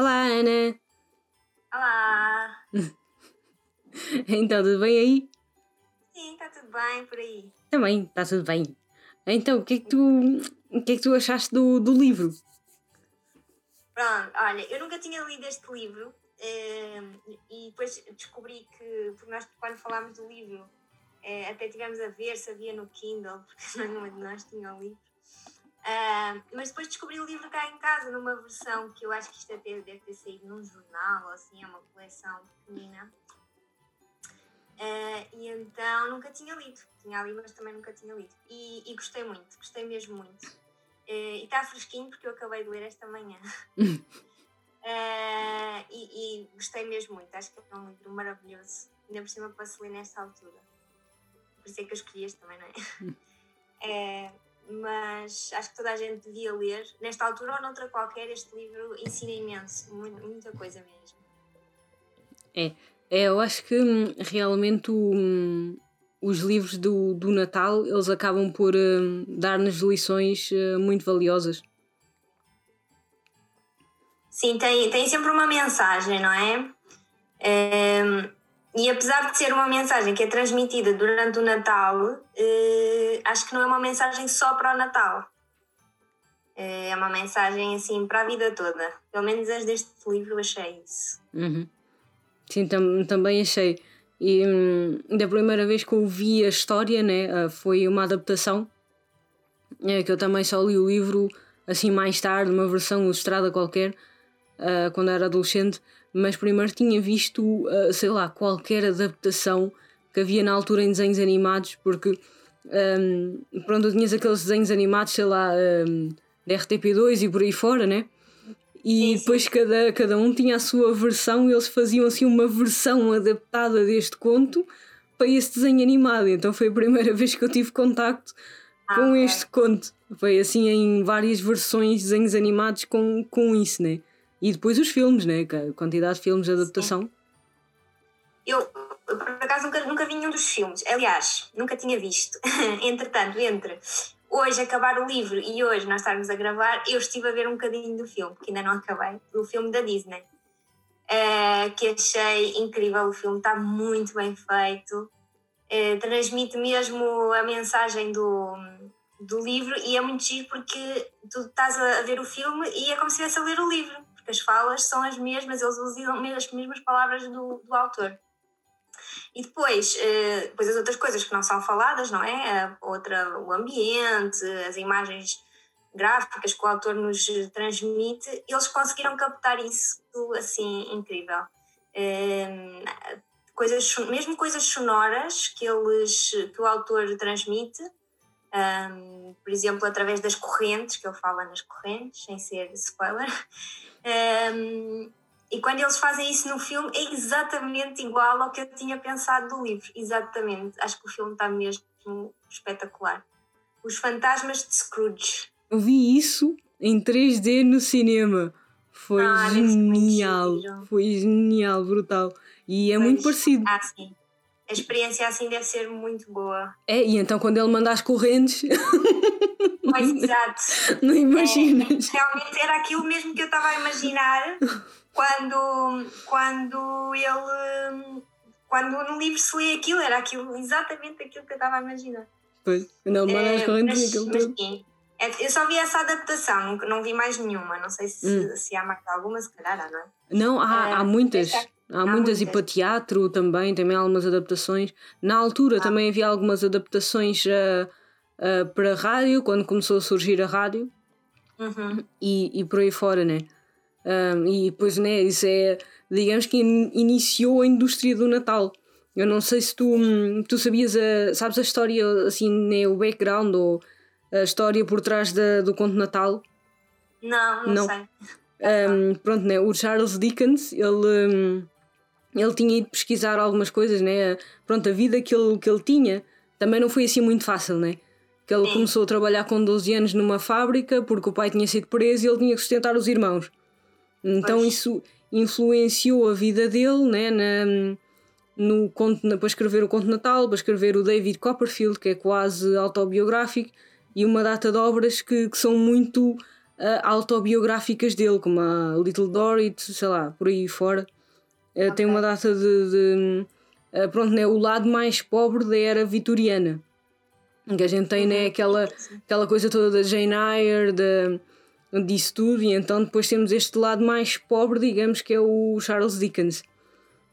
Olá, Ana! Olá! então, tudo bem aí? Sim, está tudo bem por aí. Também, está tudo bem. Então, o que é que tu, o que é que tu achaste do, do livro? Pronto, olha, eu nunca tinha lido este livro eh, e depois descobri que, porque nós quando falámos do livro, eh, até tivemos a ver se havia no Kindle, porque nenhuma de nós tinha o livro. Uh, mas depois descobri o livro cá em casa, numa versão que eu acho que isto até deve ter saído num jornal, ou assim, é uma coleção pequenina. Uh, e então nunca tinha lido. Tinha ali, mas também nunca tinha lido. E, e gostei muito, gostei mesmo muito. Uh, e está fresquinho porque eu acabei de ler esta manhã. e, e, gostei mesmo muito. Acho que é um livro maravilhoso. Ainda por cima para se ler nesta altura. Por isso é que eu escolhi este também, não é? mas acho que toda a gente devia ler, nesta altura ou noutra qualquer, este livro ensina imenso, muita coisa mesmo. É, é eu acho que hum, realmente o, hum, os livros do, do Natal eles acabam por uh, dar-nos lições uh, muito valiosas. Sim, tem, tem sempre uma mensagem, não é? é e apesar de ser uma mensagem que é transmitida durante o Natal, eh, acho que não é uma mensagem só para o Natal. É uma mensagem assim para a vida toda. Pelo menos as deste livro achei isso. Uhum. Sim, tam também achei. E hum, da primeira vez que ouvi a história, né, uh, foi uma adaptação. É, que eu também só li o livro assim mais tarde, uma versão ilustrada qualquer, uh, quando era adolescente mas primeiro tinha visto, uh, sei lá, qualquer adaptação que havia na altura em desenhos animados, porque um, pronto, tinhas aqueles desenhos animados, sei lá, um, da RTP2 e por aí fora, né? E depois cada, cada um tinha a sua versão e eles faziam assim uma versão adaptada deste conto para esse desenho animado. Então foi a primeira vez que eu tive contacto ah, com este conto. Foi assim em várias versões, desenhos animados com, com isso, né? E depois os filmes, né? A quantidade de filmes de adaptação. Sim. Eu, por acaso, nunca, nunca vi nenhum dos filmes. Aliás, nunca tinha visto. Entretanto, entre hoje acabar o livro e hoje nós estarmos a gravar, eu estive a ver um bocadinho do filme, que ainda não acabei, do filme da Disney. Uh, que achei incrível. O filme está muito bem feito. Uh, transmite mesmo a mensagem do, do livro e é muito giro porque tu estás a ver o filme e é como se estivesse a ler o livro as falas são as mesmas, eles usam as mesmas palavras do, do autor. E depois, eh, depois as outras coisas que não são faladas, não é? A outra, o ambiente, as imagens gráficas que o autor nos transmite, eles conseguiram captar isso assim incrível. Ehm, coisas, mesmo coisas sonoras que, eles, que o autor transmite, um, por exemplo, através das correntes, que ele fala nas correntes, sem ser spoiler, um, e quando eles fazem isso no filme é exatamente igual ao que eu tinha pensado do livro. Exatamente. Acho que o filme está mesmo espetacular. Os Fantasmas de Scrooge. Eu vi isso em 3D no cinema. Foi ah, genial. Foi genial, brutal. E é pois. muito parecido. Ah, sim a experiência assim deve ser muito boa. É, e então quando ele manda as correntes. Pois, exato. Não imaginas. É, realmente era aquilo mesmo que eu estava a imaginar quando, quando ele. Quando no livro se lê aquilo, era aquilo, exatamente aquilo que eu estava a imaginar. Pois, quando ele manda as é, correntes mas, aquilo mas, Sim, é, eu só vi essa adaptação, não vi mais nenhuma. Não sei se, hum. se há mais alguma, se calhar há, não é? Não, há, é, há muitas. Há, muitas, e para teatro também, também há algumas adaptações. Na altura ah. também havia algumas adaptações uh, uh, para rádio, quando começou a surgir a rádio. Uhum. E, e por aí fora, né? Um, e depois, né, isso é, digamos que in, iniciou a indústria do Natal. Eu não sei se tu, hum, tu sabias, a, sabes a história, assim, né, o background ou a história por trás da, do conto Natal? Não, não, não. sei. Um, pronto, né, o Charles Dickens, ele... Ele tinha ido pesquisar algumas coisas, né? Pronto, a vida que ele, que ele tinha também não foi assim muito fácil, né? Que ele começou a trabalhar com 12 anos numa fábrica porque o pai tinha sido preso e ele tinha que sustentar os irmãos. Então pois. isso influenciou a vida dele, né? Na, no conto, para escrever o Conto Natal, para escrever o David Copperfield, que é quase autobiográfico, e uma data de obras que, que são muito uh, autobiográficas dele, como a Little Dorrit, sei lá, por aí fora. Okay. Tem uma data de. de uh, pronto, né, o lado mais pobre da era vitoriana. Que a gente tem, né, uhum. aquela, aquela coisa toda da Jane Eyre, de, disso tudo, e então depois temos este lado mais pobre, digamos, que é o Charles Dickens.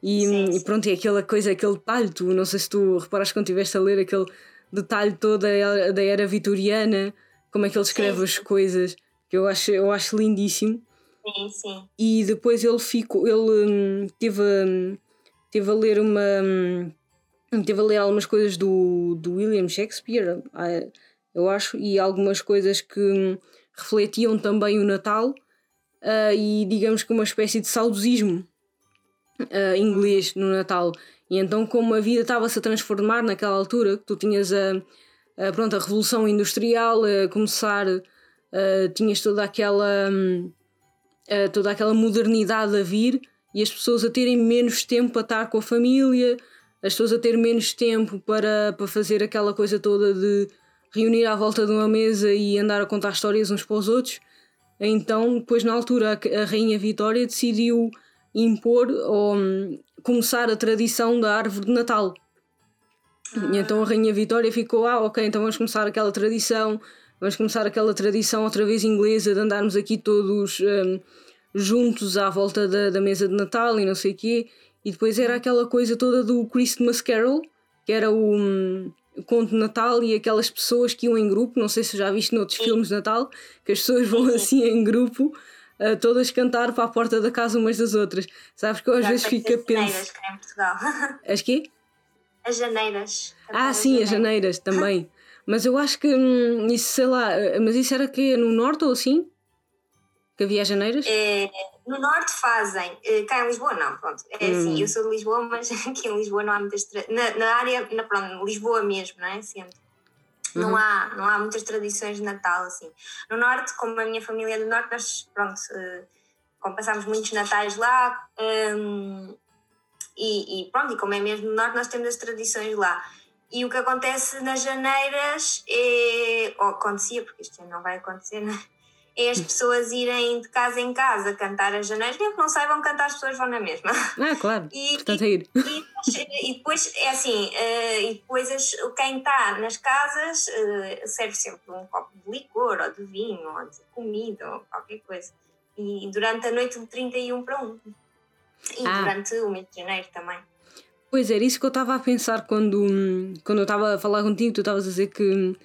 E, sim, sim. e pronto, é aquela coisa, aquele detalhe, tu, não sei se tu reparaste quando estiveste a ler aquele detalhe todo da, da era vitoriana, como é que ele escreve sim, as coisas, que eu acho, eu acho lindíssimo. Sim. E depois ele ficou, ele hum, teve, hum, teve a ler uma. Hum, teve a ler algumas coisas do, do William Shakespeare, ah, eu acho, e algumas coisas que refletiam também o Natal uh, e digamos que uma espécie de saudosismo uh, inglês no Natal. E então, como a vida estava-se a transformar naquela altura, que tu tinhas a, a, pronto, a Revolução Industrial a começar, uh, tinhas toda aquela, uh, toda aquela modernidade a vir e as pessoas a terem menos tempo para estar com a família, as pessoas a ter menos tempo para, para fazer aquela coisa toda de reunir à volta de uma mesa e andar a contar histórias uns para os outros. Então, depois, na altura, a, Rainha Vitória decidiu impor ou um, começar a tradição da árvore de Natal. Ah. Então a Rainha Vitória ficou, ah, ok, então vamos começar aquela tradição, vamos começar aquela tradição outra vez inglesa de andarmos aqui todos um, juntos à volta da, da mesa de Natal e não sei o quê. E depois era aquela coisa toda do Christmas Carol, que era o, um, conto de Natal e aquelas pessoas que iam em grupo, não sei se já viste noutros filmes de Natal, que as pessoas vão assim em grupo a todas cantar para a porta da casa umas das outras. Sabes que eu às Já vezes fico a pensar. As quê? As janeiras. Ah, sim, as janeiras também. Mas eu acho que hum, isso, sei lá, mas isso era que no norte ou assim? Que havia as janeiras? É, no norte fazem, eh, cá em Lisboa não, pronto. É assim, hum. assim, eu sou de Lisboa, mas aqui em Lisboa não há muitas. Na, na área, na, pronto, Lisboa mesmo, não é? Sempre não, uhum. há, não há muitas tradições de Natal assim. No Norte, como a minha família é do Norte, nós, pronto, uh, como passámos muitos Natais lá, um, e, e, pronto, e como é mesmo no Norte, nós temos as tradições lá. E o que acontece nas janeiras é. ou acontecia, porque este ano não vai acontecer, não é? é as pessoas irem de casa em casa cantar as janelas, mesmo que não saibam cantar, as pessoas vão na mesma. Ah, claro. E, Portanto, é ir. E, e, depois, é assim, uh, e depois as, quem está nas casas uh, serve sempre um copo de licor, ou de vinho, ou de comida, ou qualquer coisa. E durante a noite de 31 para 1. E ah. durante o mês de janeiro também. Pois era isso que eu estava a pensar quando, quando eu estava a falar contigo, tu estavas a dizer que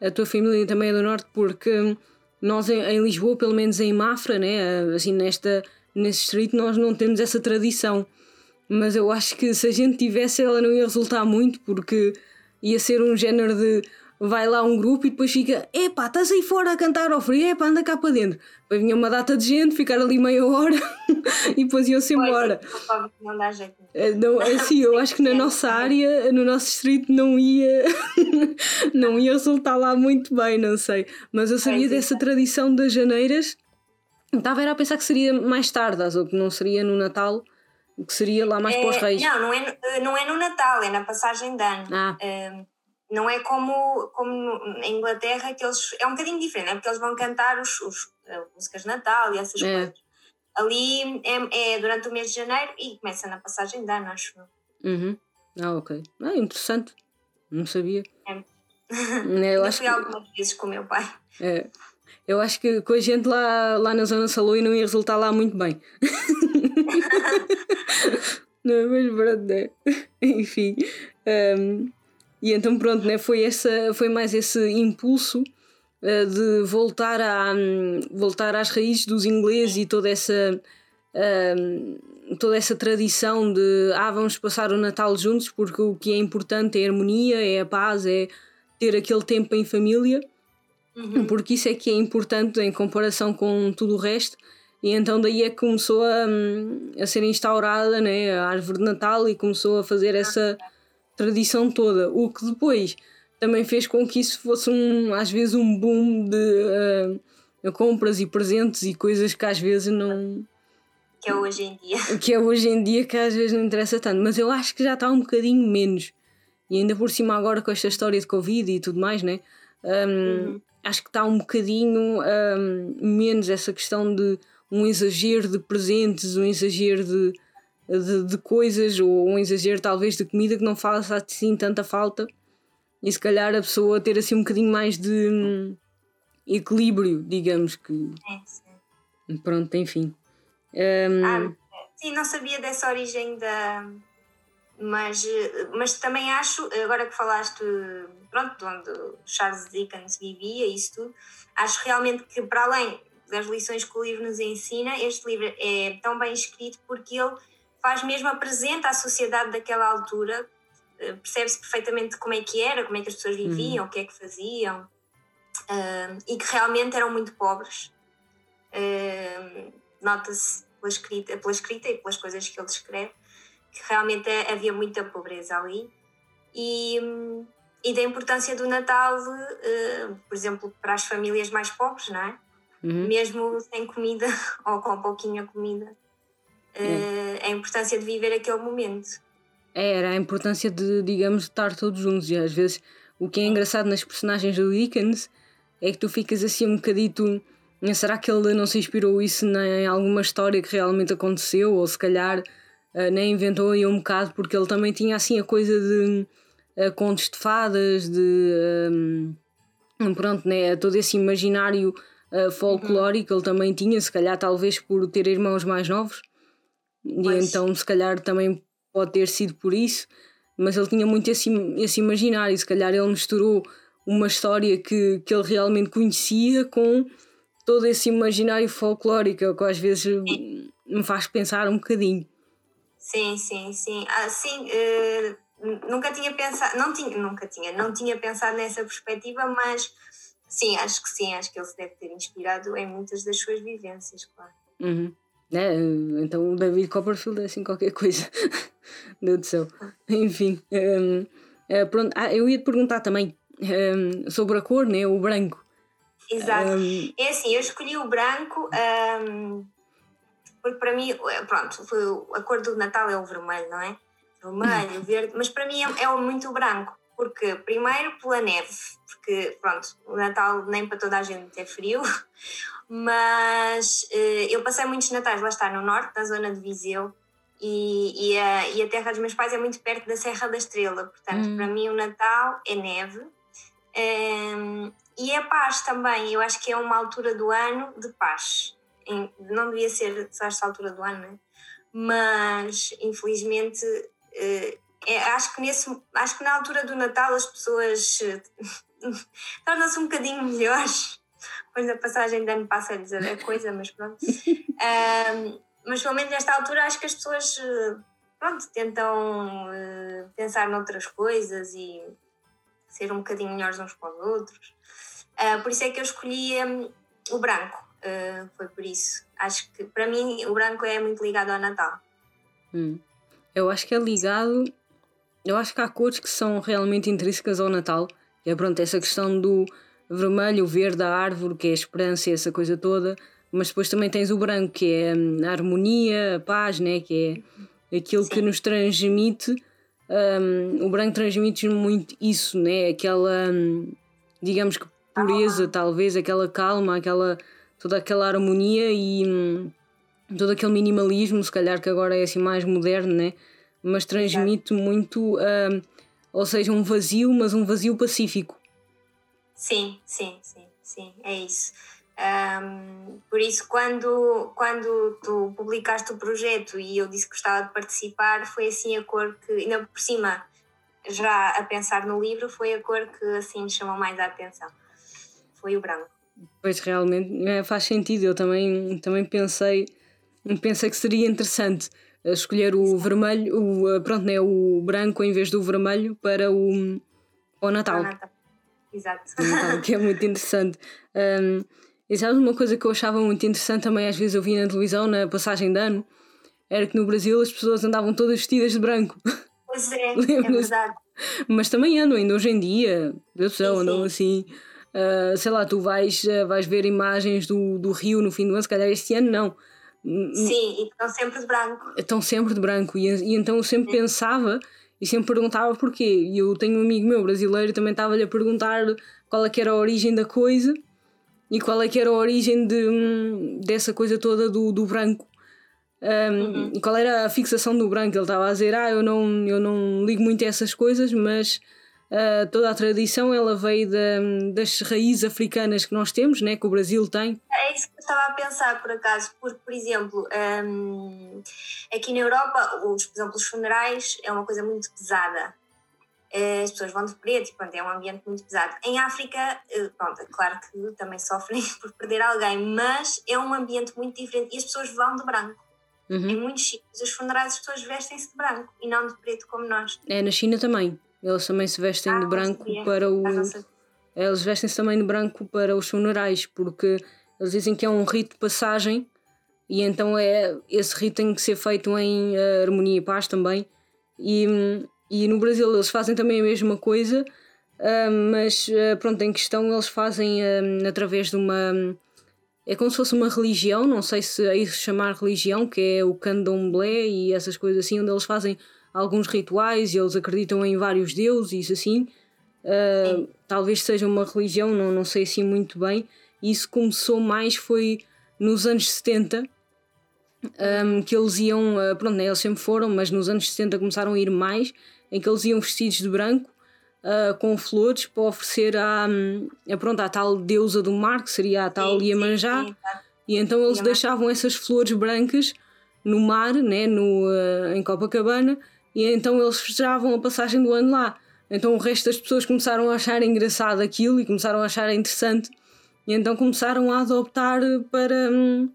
a tua família também é do Norte, porque nós em, em, Lisboa, pelo menos em Mafra, né, assim nesta, nesse street, nós não temos essa tradição. Mas eu acho que se a gente tivesse, ela não ia resultar muito, porque ia ser um género de vai lá um grupo e depois fica, epá, estás aí fora a cantar ao frio, epá, anda cá para dentro. Depois vinha uma data de gente, ficar ali meia hora e depois iam-se embora. Não dá jeito. É, não, é assim, eu acho que na nossa área, no nosso distrito, não ia, não ia resultar lá muito bem, não sei. Mas eu sabia dessa tradição das janeiras. Estava a pensar que seria mais tarde, ou que não seria no Natal, que seria lá mais é, para os reis. Não, não é, não é no Natal, é na passagem de ano. Ah. É, não é como, como em Inglaterra, que eles. É um bocadinho diferente, é porque eles vão cantar os, os, as músicas de Natal e essas é. coisas. Ali é, é, durante o mês de janeiro e começa na passagem de ano, acho Uhum. Ah, ok. Ah, interessante. Não sabia. É. é eu acho fui que... algumas vezes com o meu pai. É. Eu acho que com a gente lá, lá na Zona Saloi não ia resultar lá muito bem. não é mais verdade, Enfim. Um, e então pronto, né, foi, essa, foi mais esse impulso uh, de voltar, a, um, voltar às raízes dos ingleses e toda essa, uh, toda essa tradição de ah, vamos passar o Natal juntos porque o que é importante é a harmonia, é a paz, é ter aquele tempo em família, uhum. porque isso é que é importante em comparação com tudo o resto. E então daí é que começou a, hum, a ser instaurada né, a árvore de Natal e começou a fazer essa tradição toda, o que depois também fez com que isso fosse um, às vezes um boom de uh, compras e presentes e coisas que às vezes não que é hoje em dia que é hoje em dia que às vezes não interessa tanto, mas eu acho que já está um bocadinho menos e ainda por cima agora com esta história de Covid e tudo mais, né? Um, uhum. acho que está um bocadinho um, menos essa questão de um exagero de presentes, um exagero de, de, de, coisas, ou um exagero talvez de comida que não faça assim tanta falta. E se calhar a pessoa ter assim um bocadinho mais de hum, equilíbrio, digamos que. Sim, sim. Pronto, enfim. Um... Ah, sim, não sabia dessa origem da. Mas, mas também acho, agora que falaste pronto, de onde Charles Dickens vivia, isso tudo, acho realmente que para além das lições que o livro nos ensina, este livro é tão bem escrito porque ele faz mesmo apresenta a sociedade daquela altura, eh, percebe-se perfeitamente como é que era, como é que as pessoas viviam, uhum. o que é que faziam, uh, e que realmente eram muito pobres. Uh, Nota-se pela escrita, pela escrita e pelas coisas que ele descreve que realmente havia muita pobreza ali. E, e da importância do Natal, uh, por exemplo, para as famílias mais pobres, não é? Uhum. Mesmo sem comida ou com pouquinha comida, uh, a importância de viver aquele momento. É, era a importância de, digamos, estar todos juntos. E às vezes o que é engraçado nas personagens do Dickens é que tu ficas assim um bocadito. Será que ele não se inspirou isso em alguma história que realmente aconteceu? Ou se calhar uh, nem inventou aí um bocado, porque ele também tinha assim a coisa de uh, contos de fadas, de. Um, pronto, né? Todo esse imaginário uh, folclórico uhum. ele também tinha, se calhar, talvez por ter irmãos mais novos. Pois. E então, se calhar, também pode ter sido por isso, mas ele tinha muito esse, esse imaginário. Se calhar, ele misturou uma história que, que ele realmente conhecia com todo esse imaginário folclórico que às vezes sim. me faz pensar um bocadinho. Sim, sim, sim. Ah, sim, uh, nunca tinha pensado, não tinha, nunca tinha, não tinha pensado nessa perspectiva, mas sim, acho que sim, acho que ele se deve ter inspirado em muitas das suas vivências, claro. Uhum. É, então o David Copperfield é assim qualquer coisa. Deus do céu. Enfim. Um, uh, pronto. Ah, eu ia te perguntar também um, sobre a cor, né? O branco. Exato. Um, é assim, eu escolhi o branco porque para mim, pronto, a cor do Natal é o vermelho, não é? vermelho, verde, mas para mim é, é muito branco, porque primeiro pela neve, porque pronto, o Natal nem para toda a gente é frio, mas eh, eu passei muitos natais, lá está, no norte, na zona de Viseu, e, e, a, e a terra dos meus pais é muito perto da Serra da Estrela, portanto, hum. para mim o Natal é neve. Um, ehm, e é paz também, eu acho que é uma altura do ano de paz. Não devia ser a esta altura do ano, né? mas infelizmente eh, é, acho que nesse acho que na altura do Natal as pessoas eh, tornam-se um bocadinho melhores depois da passagem de ano passa-lhes a coisa mas pronto um, mas pelo menos nesta altura acho que as pessoas eh, pronto tentam uh, pensar noutras coisas e ser um bocadinho melhores uns com os outros uh, por isso é que eu escolhi um, o branco uh, foi por isso acho que para mim o branco é muito ligado ao Natal hum. Eu acho que é ligado. Eu acho que há cores que são realmente intrínsecas ao Natal. É pronto, essa questão do vermelho, o verde, a árvore, que é a esperança e essa coisa toda. Mas depois também tens o branco, que é hum, a harmonia, a paz, né? que é aquilo Sim. que nos transmite. Um, o branco transmite muito isso, né? aquela, hum, digamos que pureza, talvez, aquela calma, aquela, toda aquela harmonia e hum, todo aquele minimalismo, se calhar que agora é assim mais moderno, né? mas transmite muito, uh, ou seja, um vazio, mas um vazio pacífico. Sim, sim, sim, sim, é isso. Um, por isso, quando, quando tu publicaste o projeto e eu disse que gostava de participar, foi assim a cor que, ainda por cima, já a pensar no livro, foi a cor que assim me chamou mais a atenção. Foi o branco. Pois realmente é, faz sentido, eu também, também pensei pensei que seria interessante eh, escolher o vermelho, o, eh, pronto, né, o branco em vez do vermelho para o, o Natal. Natal. Exato. Natal, que é muito interessante. Um, e sabes uma coisa que eu achava muito interessante também, às vezes eu vi na televisão, na passagem de ano, era que no Brasil as pessoas andavam todas vestidas de branco. Pois é, é verdade. Mas também andam, ainda hoje em dia, Deus do céu, andam assim. Uh, sei lá, tu vais, uh, vais ver imagens do, do Rio no fim do ano, se calhar este ano não Sim, e estão sempre de branco. Estão sempre de branco. E, e então eu sempre Sim. pensava, e sempre perguntava porquê. E eu tenho um amigo meu brasileiro também estava-lhe a perguntar qual é que era a origem da coisa e qual é que era a origem de, hum, dessa coisa toda do, do branco. Um, uhum. Qual era a fixação do branco? Ele estava a dizer: Ah, eu não, eu não ligo muito a essas coisas, mas uh, toda a tradição ela veio das raízes africanas que nós temos, né, que o Brasil tem. É isso que eu estava a pensar, por acaso, porque, por exemplo, um, aqui na Europa, os, por exemplo, os funerais é uma coisa muito pesada. Eh, as pessoas vão de preto e pronto, é um ambiente muito pesado. Em África, pronto, é claro que também sofrem por perder alguém, mas é um ambiente muito diferente e as pessoas vão de branco. Uhum. Em muitos sítios, os funerais as pessoas vestem-se de branco e não de preto como nós. É, na China também. Eles também se vestem ah, de branco para o. Eles vestem-se também de branco para os funerais, porque eles dizem que é um rito de passagem e então é esse rito tem que ser feito em uh, harmonia e paz também. E, e no Brasil eles fazem também a mesma coisa, uh, mas uh, pronto, em questão eles fazem através de uma. É como se fosse uma religião, não sei se é isso chamar religião, que é o candomblé e essas coisas assim, onde eles fazem alguns rituais e eles acreditam em vários deuses e isso assim. Uh, talvez seja uma religião, não, não sei assim muito bem. Isso começou mais foi nos anos 70, um, que eles iam, uh, pronto, né, eles sempre foram, mas nos anos 70 começaram a ir mais em que eles iam vestidos de branco uh, com flores para oferecer à, a, pronto, à tal deusa do mar, que seria a tal sim, Iemanjá. Sim, sim, E então eles Iemanjá. deixavam essas flores brancas no mar, né, no, uh, em Copacabana, e então eles festejavam a passagem do ano lá. Então o resto das pessoas começaram a achar engraçado aquilo e começaram a achar interessante, e então começaram a adoptar para, um,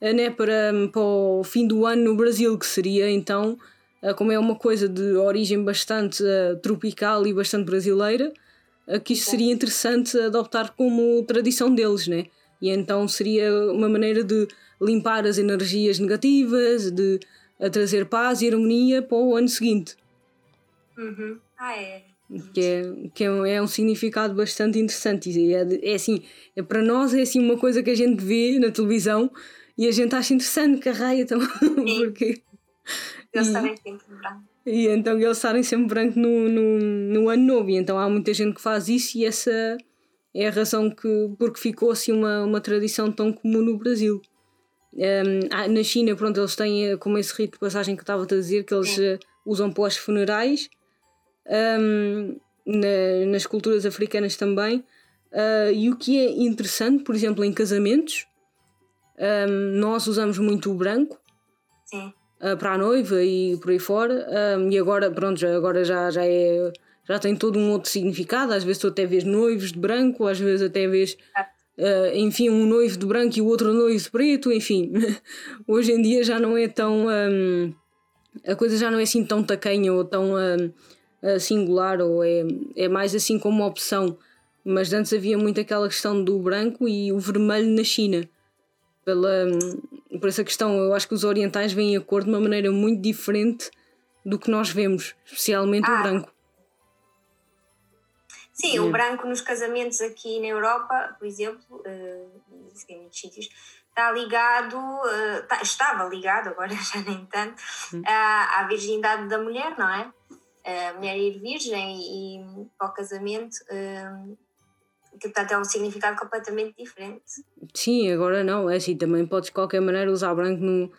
né, para, para o fim do ano no Brasil, que seria então ah, como é uma coisa de origem bastante uh, tropical e bastante brasileira, uh, que isto seria interessante adoptar como tradição deles, né? E então seria uma maneira de limpar as energias negativas, de trazer paz e harmonia para o ano seguinte. Uhum. Ah, é. Que, é, que é, é um significado bastante interessante. E é, é assim, é, para nós é assim uma coisa que a gente vê na televisão e a gente acha interessante que a raia também. porque eles estarem sempre branco. E então eles estarem sempre branco no, no, no ano novo. E então há muita gente que faz isso e essa é a razão que, porque ficou assim uma, uma tradição tão comum no Brasil. Um, na China, pronto, eles têm eh, como esse rito de passagem que eu estava a dizer, que eles uh, usam para os funerais, um, na, nas culturas africanas também. Uh, e o que é interessante, por exemplo, em casamentos, um, nós usamos muito o branco. Uh, para a noiva e por aí fora. Um, e agora, pronto, já, agora já, já é. Já tem todo um outro significado. Às vezes tu até vês noivos de branco, às vezes até vês. Uh, enfim, um noivo de branco e o outro noivo de preto, enfim. Hoje em dia já não é tão. Um, a coisa já não é assim tão tacanha ou tão um, singular, ou é, é mais assim como uma opção. Mas antes havia muito aquela questão do branco e o vermelho na China pela, por essa questão. Eu acho que os orientais veem a cor de uma maneira muito diferente do que nós vemos, especialmente ah. o branco. Sim, o branco nos casamentos aqui na Europa, por exemplo, uh, em muitos sítios, está ligado, uh, estava ligado, agora já nem tanto, hum. à, virgindade da mulher, não é? A mulher ir virgem e, e para o casamento uh, que portanto é um significado completamente diferente. Sim, agora não, é assim, também podes de qualquer maneira usar branco no,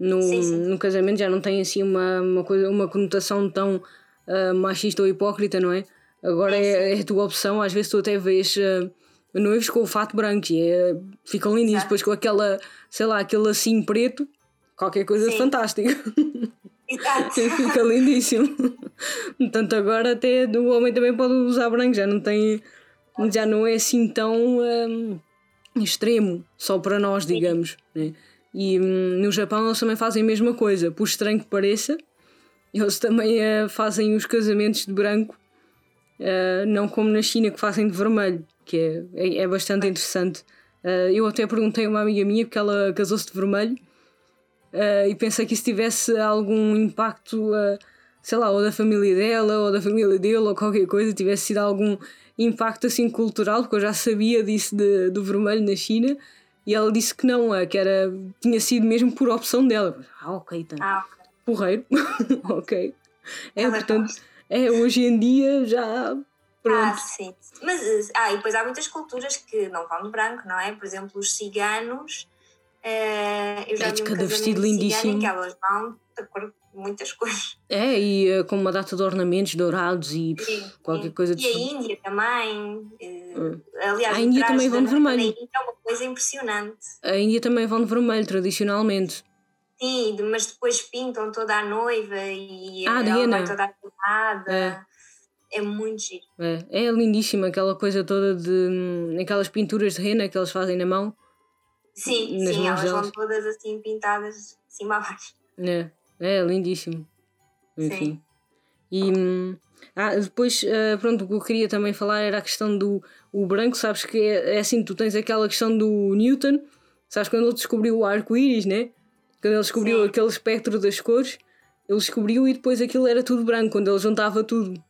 no, sim, sim. no casamento, já não tem assim uma, uma, coisa, uma conotação tão uh, machista ou hipócrita, não é? Agora é, é, a tua opção, às vezes tu até vês uh, noivos com o fato branco e é, ficam lindos, depois com aquela, sei lá, aquele assim preto, qualquer coisa sim. fantástica. Exato. Fica lindíssimo. Portanto, agora até o homem também pode usar branco, já não tem já não é assim tão um, extremo, só para nós, digamos. Né? E um, no Japão eles também fazem a mesma coisa, por estranho que pareça, eles também uh, fazem os casamentos de branco, uh, não como na China que fazem de vermelho, que é, é, é bastante interessante. Uh, eu até perguntei a uma amiga minha, porque ela casou-se de vermelho, e pensei que isso tivesse algum impacto, sei lá, ou da família dela, ou da família dele, ou qualquer coisa, tivesse sido algum impacto assim cultural, porque eu já sabia disso de, do vermelho na China, e ela disse que não, que era, tinha sido mesmo por opção dela. Ah, ok, então. Ah, Porreiro, ok. é, Ela portanto, gosta. É, hoje em dia já. Pronto. Ah, sim. Mas, ah, e depois há muitas culturas que não vão de branco, não é? Por exemplo, os ciganos. Uh, eu já é vi um cada vestido lindíssimo. que elas vão de cor muitas cores. É, e uh, com uma data de ornamentos dourados e sim, qualquer sim. coisa de E a Índia também. Uh, aliás, a Índia também vão de vermelho. É uma coisa impressionante. A Índia também vão de vermelho, tradicionalmente. Sim, mas depois pintam toda a noiva e ah, ela toda arrumada. É. é muito giro. É. é lindíssima aquela coisa toda de. Hum, aquelas pinturas de rena que eles fazem na mão. Sim, sim, elas vão todas assim pintadas cima a baixo. É. É, lindíssimo. Enfim. Sim. E hum, ah, depois, uh, pronto, o que eu queria também falar era a questão do o branco, sabes que é, é assim, tu tens aquela questão do Newton, sabes quando ele descobriu o arco-íris, né? Quando ele descobriu Sim. aquele espectro das cores, ele descobriu e depois aquilo era tudo branco, quando ele juntava tudo.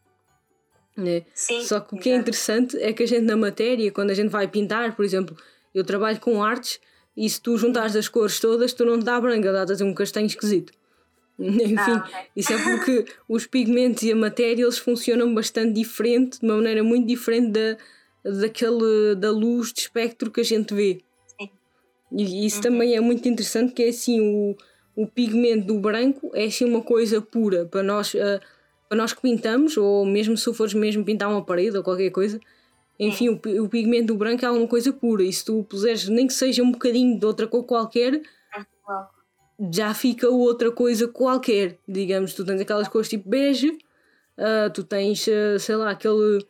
Né? Sim, Só que o que é interessante é que a gente na matéria, quando a gente vai pintar, por exemplo, eu trabalho com artes e se tu juntares as cores todas, tu não te dá branca, dá-te um castanho esquisito. Enfim, ah, okay. isso é porque os pigmentos e a matéria eles funcionam bastante diferente, de uma maneira muito diferente da, daquele, da luz de espectro que a gente vê. E isso uhum. também é muito interessante, que é assim, o, o pigmento do branco é assim uma coisa pura para nós, uh, para nós que pintamos, ou mesmo se fores mesmo pintar uma parede ou qualquer coisa, enfim, o, o pigmento do branco é alguma coisa pura, e se tu puseres nem que seja um bocadinho de outra cor qualquer, já fica outra coisa qualquer. Digamos, tu tens aquelas cores tipo bege, uh, tu tens, uh, sei lá, aquele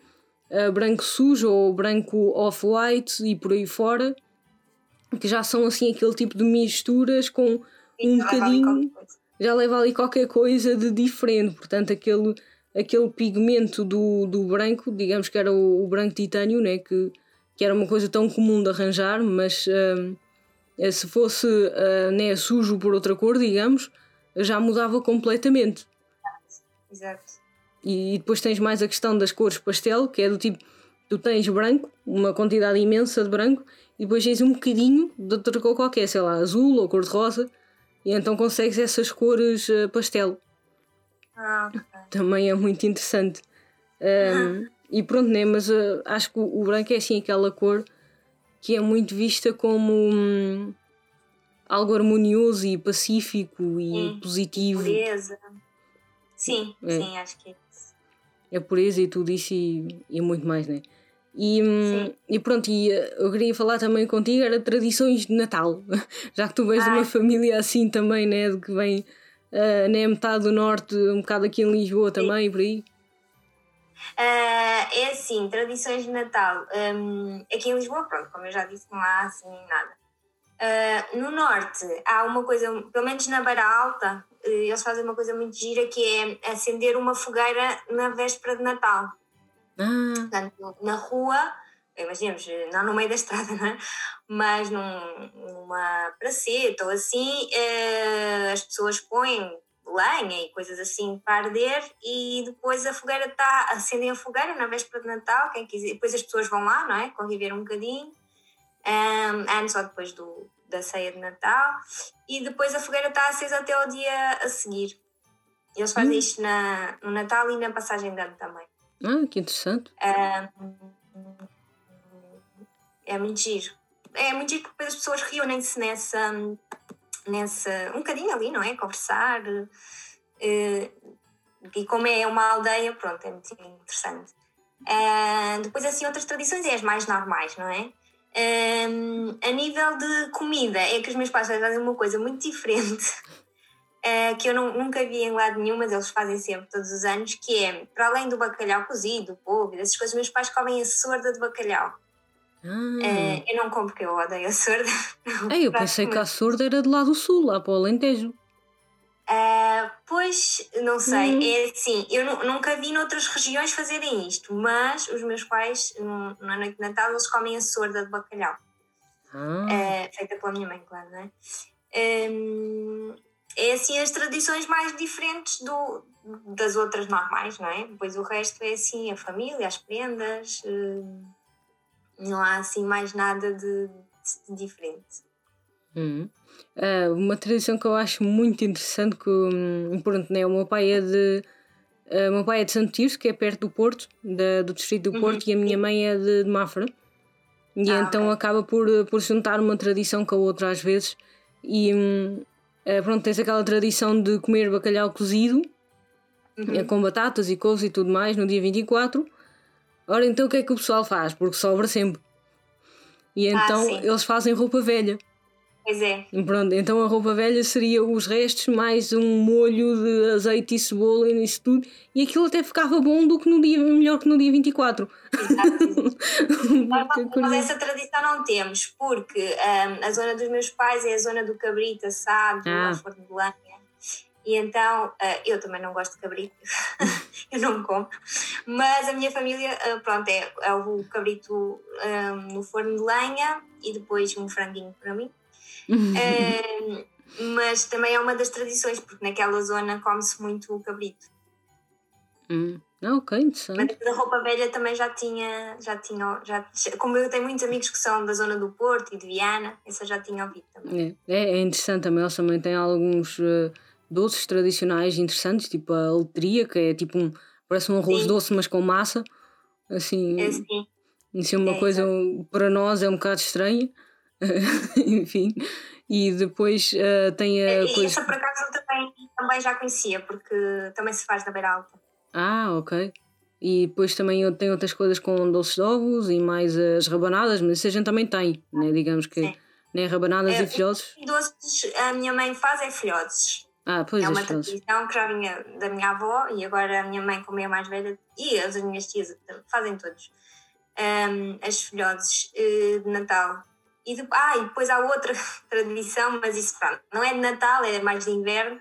branco sujo ou branco off-white e por aí fora, que já são assim aquele tipo de misturas com um bocadinho. Já leva ali qualquer coisa de diferente, portanto, aquele, aquele pigmento do, do branco, digamos que era o, o branco titânio, né? que, que era uma coisa tão comum de arranjar, mas eh, se fosse uh, né, sujo por outra cor, digamos, já mudava completamente. Exato. E, e depois tens mais a questão das cores pastel, que é do tipo, tu tens branco, uma quantidade imensa de branco, e depois tens um bocadinho de outra cor qualquer, sei lá, azul ou cor-de-rosa, e então consegues essas cores uh, pastel. Ah, okay. Também é muito interessante. Um, e pronto, né? Mas uh, acho que o, o branco é assim aquela cor que é muito vista como hum, algo harmonioso e pacífico e sim, positivo. Pureza. Sim, é. sim, acho que é isso. É pureza e tudo isso e, e muito mais, né? E, hum, e pronto, e eh, eu queria falar também contigo, era tradições de Natal, já que tu vens ah. de uma família assim também, né? De que vem uh, né, metade do norte, um bocado aqui em Lisboa sim. também, por aí. Uh, é assim, tradições de Natal. Um, aqui em Lisboa, pronto, como eu já disse, não há assim nada. Uh, no norte há uma coisa, pelo menos na Beira Alta, eles fazem uma coisa muito gira que é acender uma fogueira na véspera de Natal. Ah. Portanto, na rua, imaginemos, não no meio da estrada, não é? mas num, numa praceta ou assim, uh, as pessoas põem lenha e coisas assim para arder e depois a fogueira está, acendem a fogueira na véspera de Natal, quem quiser, depois as pessoas vão lá, não é? Conviver um bocadinho, um, antes ou depois do, da ceia de Natal, e depois a fogueira está acesa até ao dia a seguir. Eles fazem hum. isto na, no Natal e na passagem de ano também. Ah, que interessante. Um, é muito giro. É muito giro porque depois as pessoas reúnem-se nessa nessa, um bocadinho ali, não é? Conversar. Uh, e como é uma aldeia, pronto, é muito interessante. Uh, depois, assim, outras tradições é as mais normais, não é? Uh, a nível de comida, é que os meus pais fazem uma coisa muito diferente, uh, que eu não, nunca vi em lado nenhum, mas eles fazem sempre, todos os anos, que é, para além do bacalhau cozido, polvo, essas coisas, meus pais comem a sorda de bacalhau. Ah. eu não compro porque eu odeio a sorda. Ei, eu pensei que a sorda era de lá do sul, lá para o Alentejo. Uh, pois, não sei, hum. é assim, eu nunca vi noutras regiões fazerem isto, mas os meus pais, na noite de Natal, eles comem a sorda de bacalhau. Uh, feita pela minha mãe, claro, não é? Um, é assim as tradições mais diferentes do, das outras normais, não é? Depois o resto é assim, a família, as prendas... Uh, não há assim mais nada de, de diferente. Hum. Uh, uma tradição que eu acho muito interessante que hum, pronto, né, o meu pai é de Uh, meu pai é de Santo Tirso, que é perto do Porto, da, do distrito do uhum. Porto, e a minha mãe é de, de Mafra. E ah, então okay. acaba por, por juntar uma tradição com a outra às vezes. E uh, pronto, tens aquela tradição de comer bacalhau cozido, uhum. com batatas e couves e tudo mais, no dia 24. Ora, então o que é que o pessoal faz? Porque sobra sempre. E ah, então ah, eles fazem roupa velha. Pois é. Pronto, então a roupa velha seria os restos mais um molho de azeite e cebola e isso tudo. E aquilo até ficava bom do que no dia, melhor que no dia 24. Exato. Mas essa tradição não temos, porque um, a zona dos meus pais é a zona do cabrito assado, ah. a forno de lenha. E então, uh, eu também não gosto de cabrito, eu não como, mas a minha família, uh, pronto, é, é o cabrito um, no forno de lenha e depois um franguinho para mim. Uh, mas também é uma das tradições, porque naquela zona come-se muito o cabrito. Hum. Ah, ok, interessante. Mas a roupa velha também já tinha, já tinha, já, como eu tenho muitos amigos que são da zona do Porto e de Viana, essa já tinha ouvido também. É, é, é interessante também, eles também têm alguns uh, doces tradicionais interessantes, tipo a letria, que é tipo um, parece um arroz sim. doce, mas com massa. Assim, é, sim. Isso é uma é, coisa é. para nós é um bocado estranha. Enfim. E depois uh, tem a. E coisa... essa por acaso também, também já conhecia, porque também se faz na beira alta. Ah, ok. E depois também tem outras coisas com doces de ovos e mais as rabanadas, mas isso a gente também tem, né? digamos que Sim. né? rabanadas é, e filhotes. Doces a minha mãe faz é filhotes. Ah, pois é uma tradição que já vinha da minha avó e agora a minha mãe, como é mais velha, e as minhas tias fazem todos um, as filhotes uh, de Natal. E, de, ah, e depois há outra tradição, mas isso pronto, não é de Natal, é mais de inverno,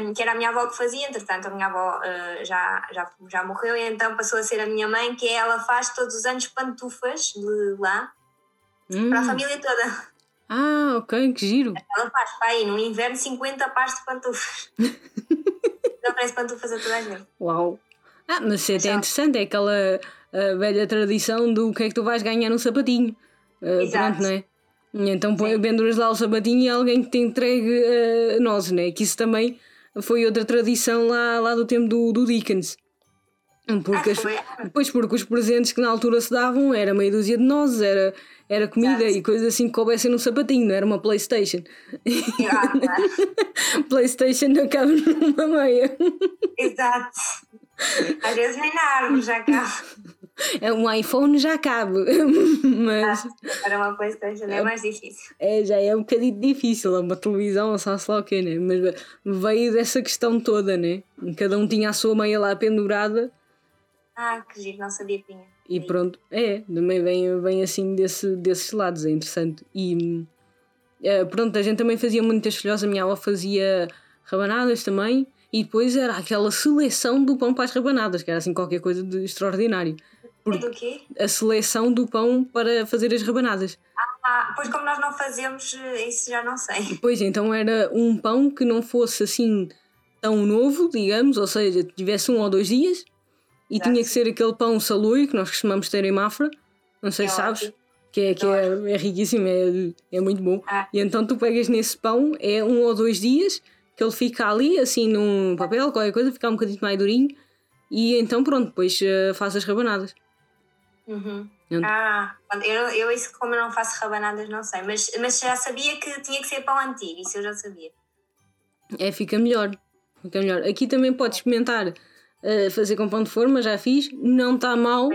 um, que era a minha avó que fazia, entretanto a minha avó uh, já, já, já morreu, e então passou a ser a minha mãe, que é, ela faz todos os anos pantufas de lã hum. para a família toda. Ah, ok, que giro. Ela faz para aí no inverno 50 pares de pantufas. Ela oferece pantufas a toda a gente. Uau! Ah, mas isso é até interessante, é aquela velha tradição do que é que tu vais ganhar no sapatinho. Uh, Exato. Pronto, não é? Então põe, venduras lá o sapatinho e alguém que te entregue uh, nozes, né? Que isso também foi outra tradição lá, lá do tempo do, do Dickens. Porque ah, as, pois porque os presentes que na altura se davam era meia dúzia de nozes, era, era comida Exato. e coisas assim que coubessem no sapatinho, não era uma Playstation. Playstation acaba numa meia. Exato. Às vezes nem na árvore já acaba. É, um iPhone já cabe, mas. para uma Playstation é, é mais difícil. É, já é um bocadinho difícil, uma televisão, só se lá o quê, né? Mas veio dessa questão toda, né? Cada um tinha a sua meia lá pendurada ah, que giro, não sabia que tinha. E pronto, é, também vem, vem assim desse, desses lados, é interessante. E é, pronto, a gente também fazia muitas filhosas, a minha avó fazia rabanadas também, e depois era aquela seleção do pão para as rabanadas, que era assim qualquer coisa de extraordinário. Do quê? A seleção do pão para fazer as rabanadas. Ah, pois como nós não fazemos, isso já não sei. Pois, então era um pão que não fosse assim tão novo, digamos, ou seja, tivesse um ou dois dias, e tinha que ser aquele pão salui que nós costumamos ter em Mafra. Não sei é se sabes. Ótimo. Que, é, que é, é riquíssimo, é, é muito bom. Ah. E então tu pegas nesse pão, é um ou dois dias, que ele fica ali, assim, num papel, qualquer coisa, fica um bocadinho mais durinho. E então pronto, depois uh, faz as rabanadas. Uhum. Ah, eu, eu isso como eu não faço rabanadas não sei, mas, mas já sabia que tinha que ser pão antigo, isso eu já sabia. É, fica melhor. Fica melhor. Aqui também podes experimentar uh, fazer com pão de forma, já fiz, não está mal,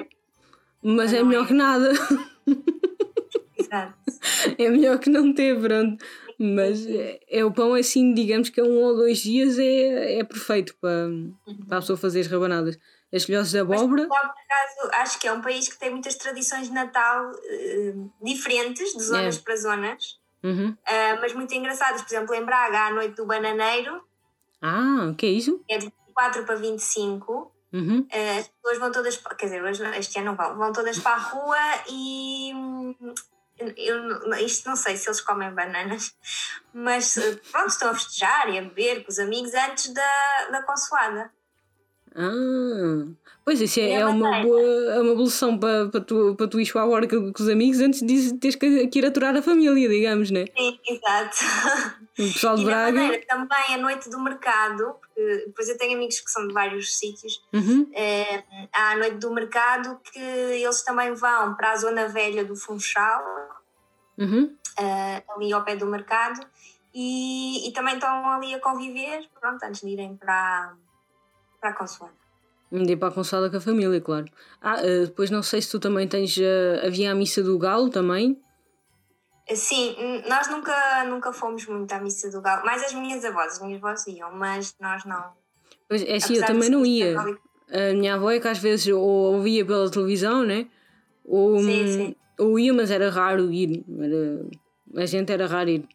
mas é melhor que nada. Exato. é melhor que não ter, pronto. Mas é, é, o pão assim, digamos que é um ou dois dias é, é perfeito para, uhum. para a pessoa fazer as rabanadas. As filhotes de abóbora. Mas, por acaso, acho que é um país que tem muitas tradições de Natal uh, diferentes, de zonas é. para zonas, uhum. uh, mas muito engraçadas. Por exemplo, em Braga, à noite do bananeiro. Ah, o que é isso? É de 24 para 25. Uhum. Uh, as pessoas vão todas, quer dizer, hoje, este ano não vão, vão todas para a rua e eu, isto não sei se eles comem bananas, mas pronto, estão a festejar e a beber com os amigos antes da, da consoada. Ah, Pois isso é, é uma boa é uma evolução para, para, tu, para tu ires para a hora com, os amigos antes de teres que, que ir aturar a família, digamos, né? Sim, exato. O pessoal de Braga. Madeira, também a noite do mercado, porque depois eu tenho amigos que são de vários sítios, Uhum. é, há a noite do mercado que eles também vão para a zona velha do Funchal, Uhum. eh, ali ao pé do mercado, e, e também estão ali a conviver, pronto, antes de irem para, para a Consoada. Um dia para a consoada com a família, claro. Ah, eh, depois não sei se tu também tens. eh, havia a missa do Galo também. Sim, nós nunca, nunca fomos muito à missa do Galo, mais as minhas avós, as minhas avós iam, mas nós não. Pois, é assim, eu de também não ia. A minha avó é que às vezes ou ouvia pela televisão, né? Ou, Sim, hum, sim. ou ia, mas era raro ir. Era, a gente era raro ir,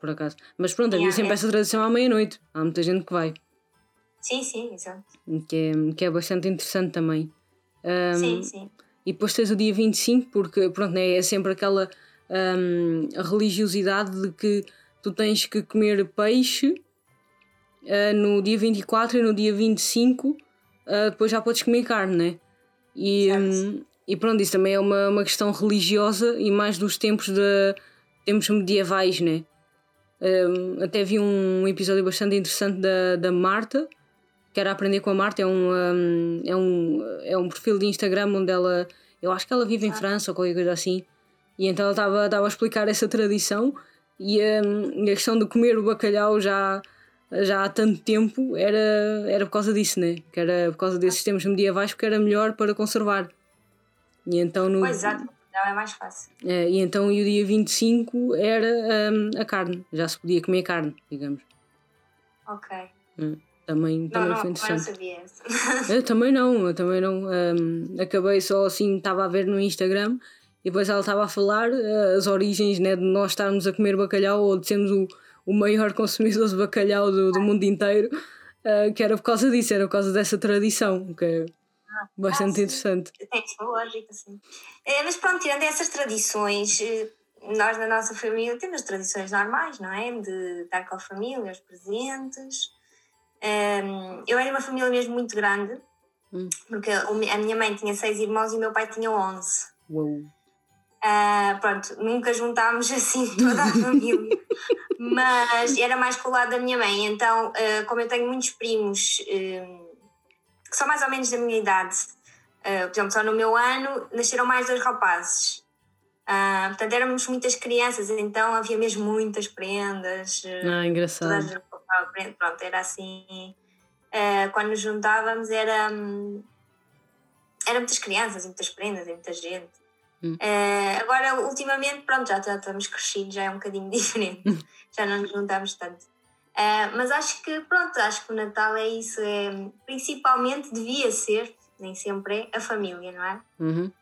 por acaso. Mas pronto, havia Yeah, sempre é. essa tradição à meia-noite. Há muita gente que vai, Sim, sim, exato. que é, que é bastante interessante também. Hum, Sim, sim. E depois tens o dia 25, porque pronto, né, é sempre aquela hum, religiosidade de que tu tens que comer peixe ah, no dia 24 e no dia 25 ah, depois já podes comer carne, né? E, hum, e pronto, isso também é uma, uma questão religiosa e mais dos tempos, de, tempos medievais, né? Hum, até vi um episódio bastante interessante da, da Marta, que era aprender com a Marta, é um, hum, é, um, é um perfil de Instagram onde ela, eu acho que ela vive em Ah. França ou qualquer coisa assim, e então ela estava estava a explicar essa tradição e hum, a questão de comer o bacalhau já, já há tanto tempo era, era por causa disso, né? Que era por causa desses tempos medievais, porque era melhor para conservar. E então no, Pois, exato, já é mais fácil. é, e então e o dia 25 era hum, a carne, já se podia comer carne, digamos. Ok. Também, Não, também não, foi interessante. sabia essa. Eu também não, eu também não. hum, acabei só assim, estava a ver no Instagram e depois ela estava a falar eh, as origens né, de nós estarmos a comer bacalhau ou de sermos o, o maior consumidor de bacalhau do, do mundo inteiro, eh, que era por causa disso, era por causa dessa tradição, que é bastante sim. interessante. Tem sua lógica, sim. É, mas pronto, tirando essas tradições, nós na nossa família temos tradições normais, não é? De estar com a família, os presentes. Ehm, eu era uma família mesmo muito grande, Hum. porque a minha mãe tinha seis irmãos e o meu pai tinha onze. Uou. Ah, pronto, nunca juntámos assim toda a família, mas era mais com o lado da minha mãe. Então, ah, como eu tenho muitos primos ah, que são mais ou menos da minha idade, ah, por exemplo, só no meu ano nasceram mais dois rapazes. Portanto, éramos muitas crianças, então havia mesmo muitas prendas. ah, engraçado. prenda, pronto, era assim. ah, quando nos juntávamos, era. hum, Eram muitas crianças, e muitas prendas, e muita gente. Hum. Eh, agora, ultimamente, pronto, já, já estamos crescidos, já é um bocadinho diferente, já não nos juntamos tanto. Eh, mas acho que, pronto, acho que o Natal é isso, é, principalmente devia ser, nem sempre é, a família, não é? Uhum.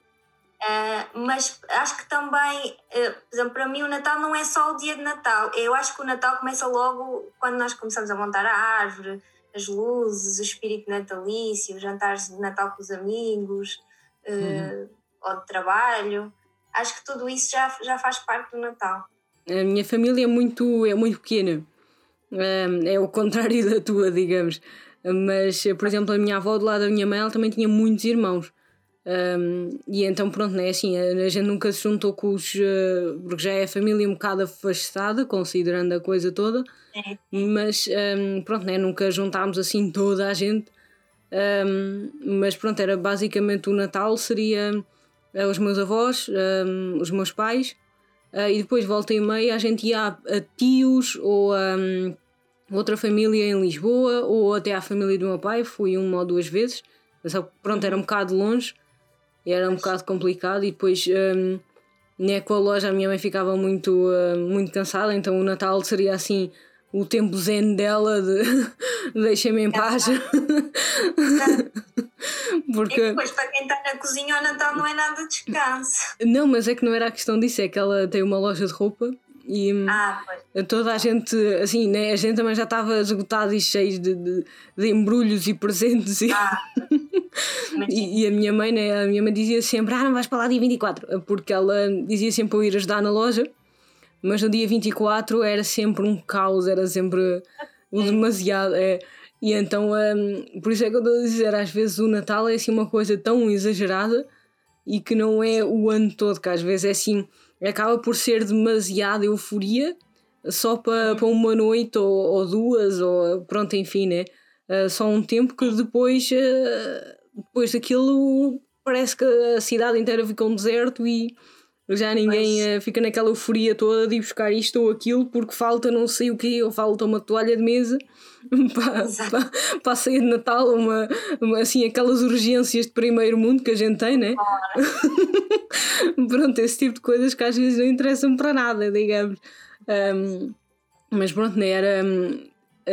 Eh, mas acho que também, eh, por exemplo, para mim o Natal não é só o dia de Natal, eu acho que o Natal começa logo quando nós começamos a montar a árvore, as luzes, o espírito natalício, os jantares de Natal com os amigos, eh, ou de trabalho. Acho que tudo isso já, já faz parte do Natal. A minha família é muito, é muito pequena. É o contrário da tua, digamos. Mas, por exemplo, a minha avó do lado da minha mãe, ela também tinha muitos irmãos. Hum, e então, pronto, não é assim, a, gente nunca se juntou com os. eh, porque já é a família um bocado afastada, considerando a coisa toda. Mas, hum, pronto, né, nunca juntámos assim toda a gente. Hum, mas, pronto, era basicamente o Natal, seria eh, os meus avós, os meus pais. Uh, e depois, volta e meia, a gente ia a, a tios ou a outra família em Lisboa ou até à família do meu pai. Fui uma ou duas vezes. Mas, pronto, era um bocado longe, era um bocado complicado. E depois, um, né, com a loja, a minha mãe ficava muito, uh, muito cansada. Então, o Natal seria assim o tempo zen dela de deixem-me em paz. E Porque. depois, para quem está na cozinha, o Natal não é nada de descanso. Não, mas é que não era a questão disso, é que ela tem uma loja de roupa e. hum, Ah, pois. Toda a gente, assim, né? A gente também já estava esgotado e cheio de, de, de embrulhos e presentes. E, Ah, e, e a minha mãe, né? A minha mãe dizia sempre: Ah, não vais para lá dia 24. Porque ela dizia sempre para eu ir ajudar na loja. Mas no dia 24 era sempre um caos, era sempre o demasiado. É, E então, um, por isso é que eu estou a dizer, às vezes o Natal é assim uma coisa tão exagerada e que não é o ano todo, que às vezes é assim, acaba por ser demasiada euforia só para, para uma noite ou, ou, duas, ou pronto, enfim, né? Uh, só um tempo que depois, uh, depois daquilo parece que a cidade inteira fica um deserto e já ninguém uh, fica naquela euforia toda de ir buscar isto ou aquilo porque falta não sei o quê, ou falta uma toalha de mesa para, para, para a ceia de Natal, uma, uma, assim, aquelas urgências de primeiro mundo que a gente tem, né? pronto, esse tipo de coisas que às vezes não interessam para nada, digamos. Um, mas pronto, né? Era.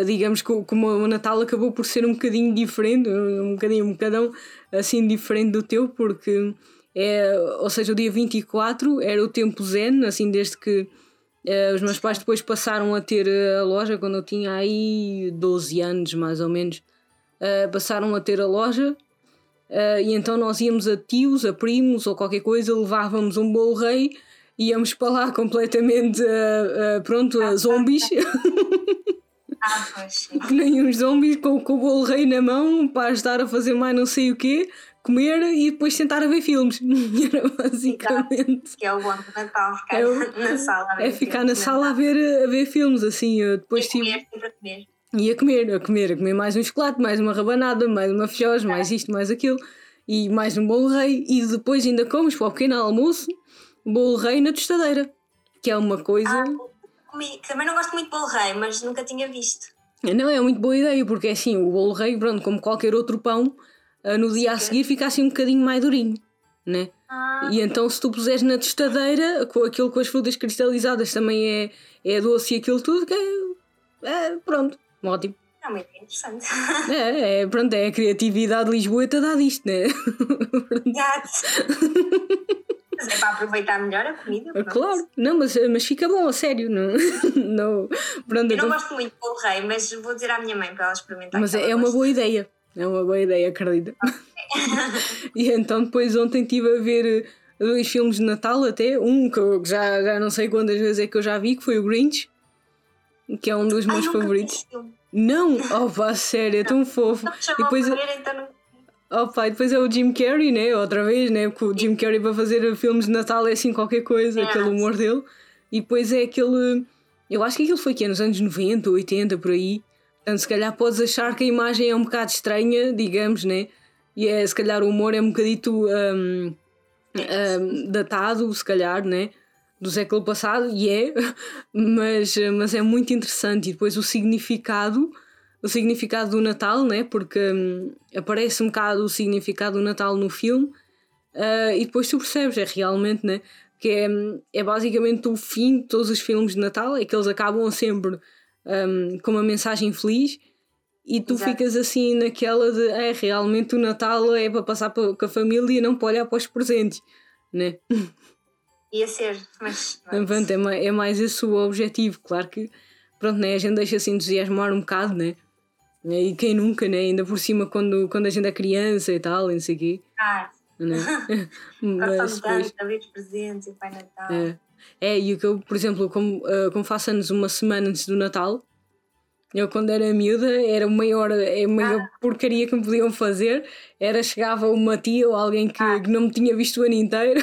digamos que como o Natal acabou por ser um bocadinho diferente, um bocadinho, um bocadão assim diferente do teu, porque é, ou seja, o dia 24 era o tempo zen, assim, desde que uh, os meus pais depois passaram a ter a loja, quando eu tinha aí 12 anos mais ou menos, uh, passaram a ter a loja. Uh, e então nós íamos a tios, a primos ou qualquer coisa, levávamos um bolo rei, íamos para lá completamente, pronto, a zombies. Ah, pois que nem uns zombies com, com o bolo rei na mão para estar a fazer mais não sei o quê comer e depois sentar a ver filmes. Era basicamente. Que é o bom do Natal, ficar é na sala a ver É ficar na sala a ver, a ver filmes, assim. Eu depois e comer, tive... sempre a comer. E a comer, a comer, a comer mais um chocolate, mais uma rabanada, mais uma feijós, é. mais isto, mais aquilo, e mais um bolo rei, e depois ainda comes para o pequeno almoço bolo rei na tostadeira, que é uma coisa. Ah. Também não gosto muito de bolo rei, mas nunca tinha visto. Não, é muito boa ideia, porque é assim, o bolo rei, pronto, como qualquer outro pão, no dia a seguir fica assim um bocadinho mais durinho, né? Ah. E então se tu puseres na tostadeira, com aquilo com as frutas cristalizadas também é, é doce e aquilo tudo, que é, é pronto, ótimo. É muito interessante. É, é, pronto, é a criatividade lisboeta dá disto, né? Exato. Mas é para aproveitar melhor a comida. Pronto. Claro, não, mas, mas fica bom, a sério. Não, não, pronto, Eu não tô... gosto muito do rei, mas vou dizer à minha mãe para ela experimentar. Mas é, é uma boa ideia. É uma boa ideia, acredita. e então depois ontem estive a ver eh, dois filmes de Natal até, um que eu já, já não sei quantas vezes é que eu já vi, que foi o Grinch, que é um dos meus Ai, favoritos. Não, opa, sério, é tão fofo. E depois, ver, então Opa, e depois é o Jim Carrey, né? Outra vez, né? Porque o Jim Carrey para fazer filmes de Natal é assim qualquer coisa, é. aquele humor dele. E depois é aquele. Eu acho que aquilo foi que nos anos 90, 80, por aí. Portanto, se calhar podes achar que a imagem é um bocado estranha, digamos, né? E é, se calhar o humor é um bocadito um, um, datado, se calhar, né? Do século passado, e é, mas, mas é muito interessante. E depois o significado, o significado do Natal, né? Porque um, aparece um bocado o significado do Natal no filme, uh, e depois tu percebes, é realmente, né? Que é, é basicamente o fim de todos os filmes de Natal, é que eles acabam sempre um, com uma mensagem feliz e tu Exato. ficas assim naquela de é, realmente o Natal é para passar com a família e não para olhar para os presentes, né? Ia ser, mas. Pronto, é, mais, é mais esse o objetivo, claro que pronto, né? a gente deixa-se entusiasmar um bocado, né? E quem nunca, né? Ainda por cima quando, quando a gente é criança e tal, e não sei o quê. Ah, né? mas depois... presentes e Pai Natal. É. É, e o que eu, por exemplo, como, uh, como faço anos uma semana antes do Natal, eu quando era miúda, era a maior, a maior ah. porcaria que me podiam fazer, era chegava uma tia ou alguém que, ah. que não me tinha visto o ano inteiro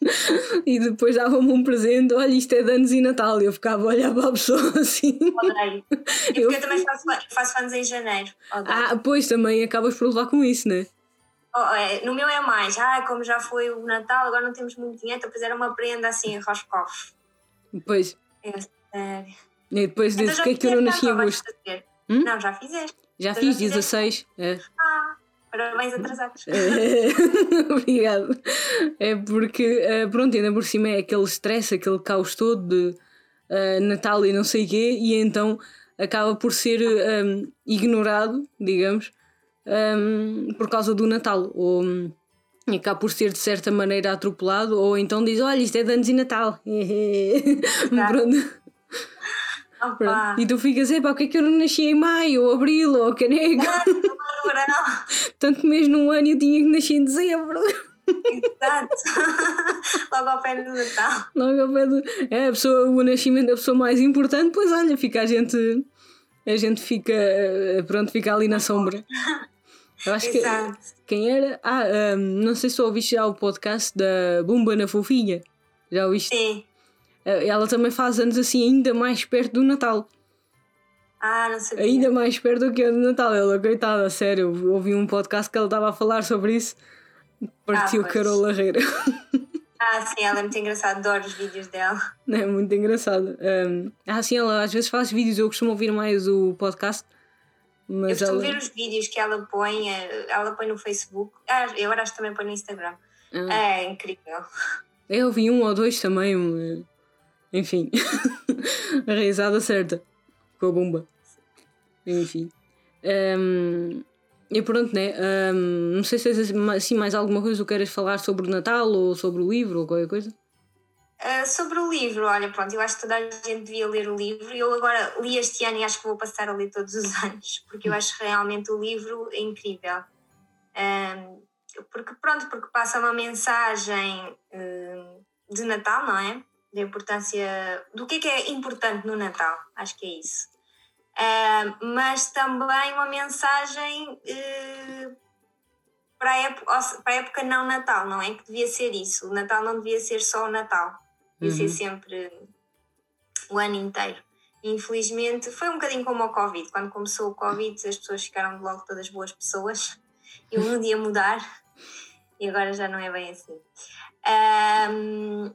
e depois dava-me um presente, olha isto é de anos e Natal, e eu ficava a olhar para a pessoa assim. Adorei. E eu, eu também faço, faço anos em janeiro. Ah, pois também acabas por levar com isso, né? Oh, é, no meu é mais, ah, como já foi o Natal, agora não temos muito dinheiro, então depois era uma prenda assim, Roscoff. Depois. É sério. E depois dizes então, que é que eu não nasci em agosto. Hum? Não, já fizeste. Já então, fiz, já 16. É. Ah, parabéns atrasados. É. Obrigado. É porque, eh, pronto, ainda por cima é aquele stress, aquele caos todo de uh, Natal e não sei o quê, e então acaba por ser um, ehm, ignorado, digamos, um, por causa do Natal. Ou um, acaba por ser de certa maneira atropelado, ou então diz: Olha, isto é de anos e Natal. Pronto. Pronto. E tu ficas, epá, o que é que eu não nasci em maio, ou abril, ou caneco? Tanto mês num ano eu tinha que nascer em dezembro. Exato. Logo ao pé do Natal. Logo ao pé do. É a pessoa, o nascimento da pessoa mais importante, pois olha, fica a gente a gente fica, eh, pronto, fica ali na sombra. Eu acho que quem era. Ah, um, não sei se ouviste já o podcast da Bumba na Fofinha. Já ouviste? Sim. Eh, ela também faz anos assim, ainda mais perto do Natal. Ah, não sabia. Ainda mais perto do que o do Natal. Ela, coitada, sério, ouvi um podcast que ela estava a falar sobre isso. Partiu ah, Carola Herrera. Ah, sim, ela é muito engraçada, adoro os vídeos dela. É muito engraçada. Um, ah, sim, ela às vezes faz vídeos, eu costumo ouvir mais o podcast. Mas eu costumo ela... ver os vídeos que ela põe, eh, ela põe no Facebook, ah, eu agora acho que também põe no Instagram. Ah. É incrível. Eu vi um ou dois também, enfim, a risada certa com a bomba. Enfim. Um, e pronto, né? Um, não sei se tens assim mais alguma coisa que queres falar sobre o Natal ou sobre o livro ou qualquer coisa. Uh, sobre o livro, olha, pronto, eu acho que toda a gente devia ler o livro. Eu agora li este ano e acho que vou passar a ler todos os anos, porque eu acho realmente o livro incrível. Um, porque, pronto, porque passa uma mensagem uh, de Natal, não é? Da importância. do que é que é importante no Natal, acho que é isso. Uh, mas também uma mensagem uh, para, a época, para a época não Natal, não é? Que devia ser isso. O Natal não devia ser só o Natal, devia uhum. ser sempre o ano inteiro. infelizmente foi um bocadinho como o Covid. Quando começou o Covid, as pessoas ficaram logo todas boas pessoas e o mundo ia mudar e agora já não é bem assim. Um,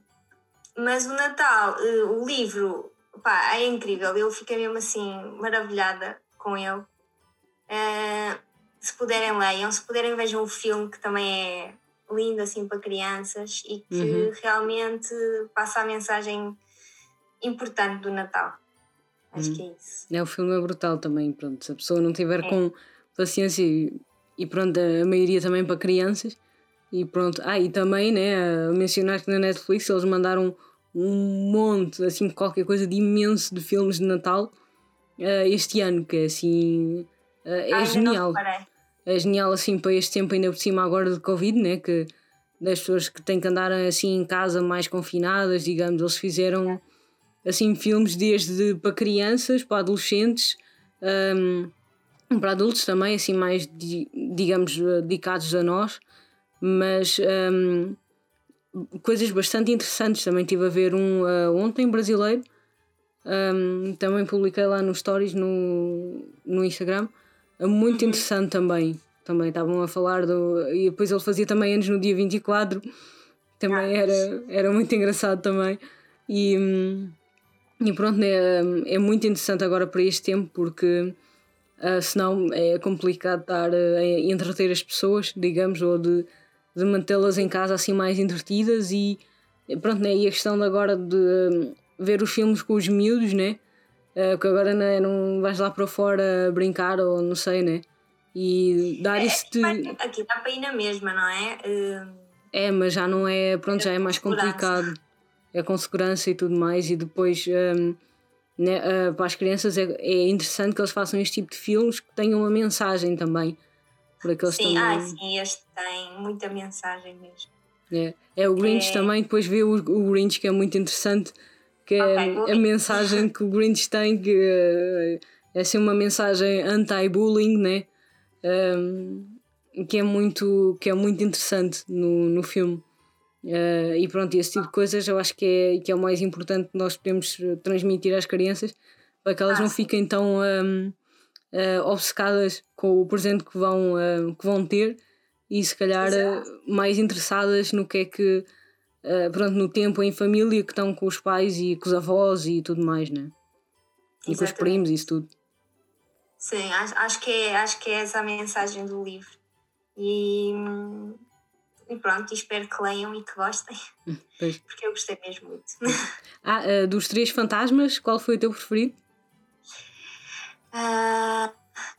mas o Natal, eh, o livro pá, é incrível. Eu fiquei mesmo assim maravilhada com ele. Uh, se puderem, leiam. Se puderem, vejam o filme, que também é lindo assim para crianças e que uhum. realmente passa a mensagem importante do Natal. Acho uhum. que é isso. É, o filme é brutal também. Pronto, se a pessoa não tiver é. com paciência e, e pronto, a maioria também para crianças. E pronto, ah, e também, né, mencionar que na Netflix eles mandaram um monte, assim, qualquer coisa de imenso de filmes de Natal uh, este ano, que é assim. Uh, é Ai, genial. Genial, assim, para este tempo, ainda por cima agora de Covid, né? Que das pessoas que têm que andar assim em casa mais confinadas, digamos, eles fizeram assim filmes desde para crianças, para adolescentes, um, para adultos também, assim, mais digamos, dedicados a nós, mas um, coisas bastante interessantes. Também estive a ver um uh, ontem brasileiro. Um, também publiquei lá nos stories no, no Instagram. É muito interessante também. Também estavam a falar do. E depois ele fazia também anos no dia 24. Também era, era muito engraçado também. E, hum, e pronto, né, é muito interessante agora para este tempo porque uh, senão é complicado estar a entreter as pessoas, digamos, ou de de mantê-las em casa assim mais entretidas e pronto, né? E a questão de agora de hum, ver os filmes com os miúdos, né? Uh, que agora né, não vais lá para fora brincar ou não sei, né? E dar é, isso de... Aqui dá para ir na mesma, não é? Uh... É, mas já não é, pronto, já é mais complicado. É com segurança e tudo mais e depois... Um, né, uh, para as crianças é, é interessante que eles façam este tipo de filmes que tenham uma mensagem também por aqueles sim, também. Ah, sim, este tem muita mensagem mesmo. É, é o Grinch é... também, depois vê o, o Grinch que é muito interessante, que é okay, a mensagem que o Grinch tem, que é, é assim uma mensagem anti-bullying, né? Um, que é muito que é muito interessante no, no filme. Uh, e pronto, esse tipo de coisas eu acho que é, que é o mais importante que nós podemos transmitir às crianças para que elas ah, não fiquem tão um, uh, obcecadas com o presente que vão, uh, que vão ter e se calhar mais interessadas no que é que, pronto, no tempo em família que estão com os pais e com os avós e tudo mais, né? E com os primos e isso tudo. Sim, acho, acho, que é, acho que é essa a mensagem do livro. E, e pronto, espero que leiam e que gostem. Pois. Porque eu gostei mesmo muito. Ah, dos três fantasmas, qual foi o teu preferido? Uh,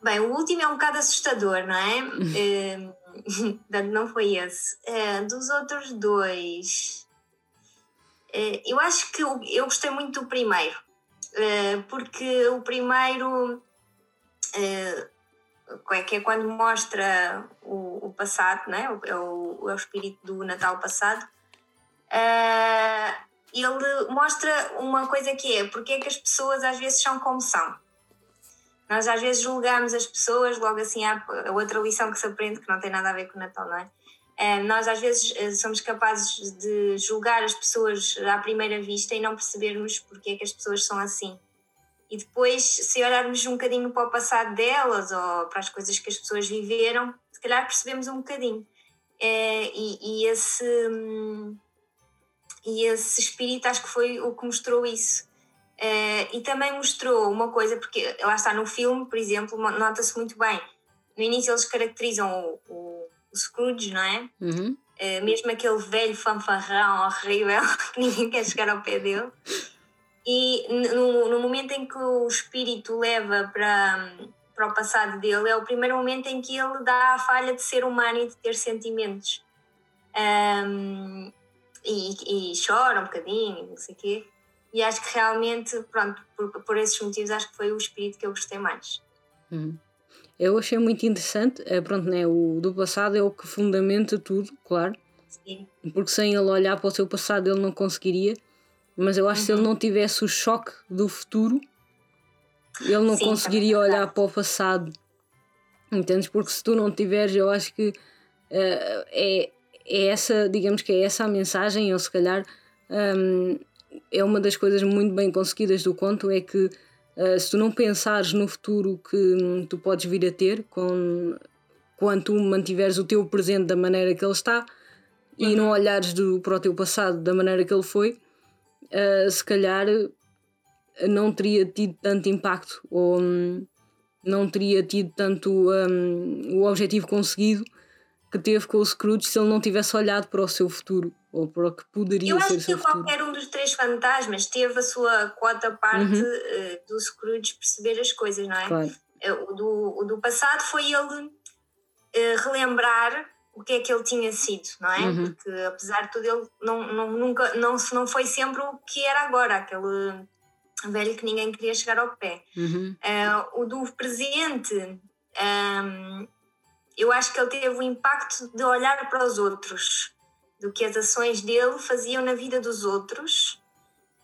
bem, o último é um bocado assustador, não é? não foi esse. Uh, dos outros dois, uh, eu acho que eu, eu, gostei muito do primeiro, porque o primeiro é que é quando mostra o, o passado, não é? é, o, é o espírito do Natal passado. ele mostra uma coisa que é porque é que as pessoas às vezes são como são Nós às vezes julgamos as pessoas, logo assim há a outra lição que se aprende que não tem nada a ver com o Natal, não é? Eh, nós às vezes eh, somos capazes de julgar as pessoas à primeira vista e não percebermos porque é que as pessoas são assim. E depois, se olharmos um bocadinho para o passado delas ou para as coisas que as pessoas viveram, se calhar percebemos um bocadinho. É, e, e, esse, e esse espírito acho que foi o que mostrou isso. É, e também mostrou uma coisa, porque lá está no filme, por exemplo, nota-se muito bem. No início eles caracterizam o, o, o Scrooge, não é? Uhum. é? Mesmo aquele velho fanfarrão horrível que ninguém quer chegar ao pé dele. E no, no momento em que o espírito leva para, para o passado dele, é o primeiro momento em que ele dá a falha de ser humano e de ter sentimentos. Um, e, e chora um bocadinho, não sei o quê. E acho que realmente, pronto, por, por esses motivos, acho que foi o espírito que eu gostei mais. Hum. Eu achei muito interessante, é, pronto, né, o do passado é o que fundamenta tudo, claro. Sim. Porque sem ele olhar para o seu passado ele não conseguiria. Mas eu acho que se ele uhum. não tivesse o choque do futuro, ele não Sim, conseguiria olhar para o passado. Entendes? Porque se tu não tiveres, eu acho que uh, é, é essa, digamos que é essa a mensagem, ou se calhar um, é uma das coisas muito bem conseguidas do conto, é que uh, se tu não pensares no futuro que um, tu podes vir a ter com, quando tu mantiveres o teu presente da maneira que ele está uhum. e não olhares do, para o teu passado da maneira que ele foi, uh, se calhar não teria tido tanto impacto ou um, não teria tido tanto um, o objetivo conseguido que teve com o Scrooge se ele não tivesse olhado para o seu futuro ou para o que poderia Eu ser o seu futuro. Eu acho que qualquer um dos três fantasmas teve a sua quota parte uhum. uh, do Scrooge perceber as coisas, não é? Claro. Uh, o, do, o do passado foi ele uh, relembrar o que é que ele tinha sido, não é? Uhum. Porque apesar de tudo ele não, não, nunca, não, não foi sempre o que era agora, aquele velho que ninguém queria chegar ao pé. Uhum. Uh, o do presente, um, eu acho que ele teve o impacto de olhar para os outros, do que as ações dele faziam na vida dos outros.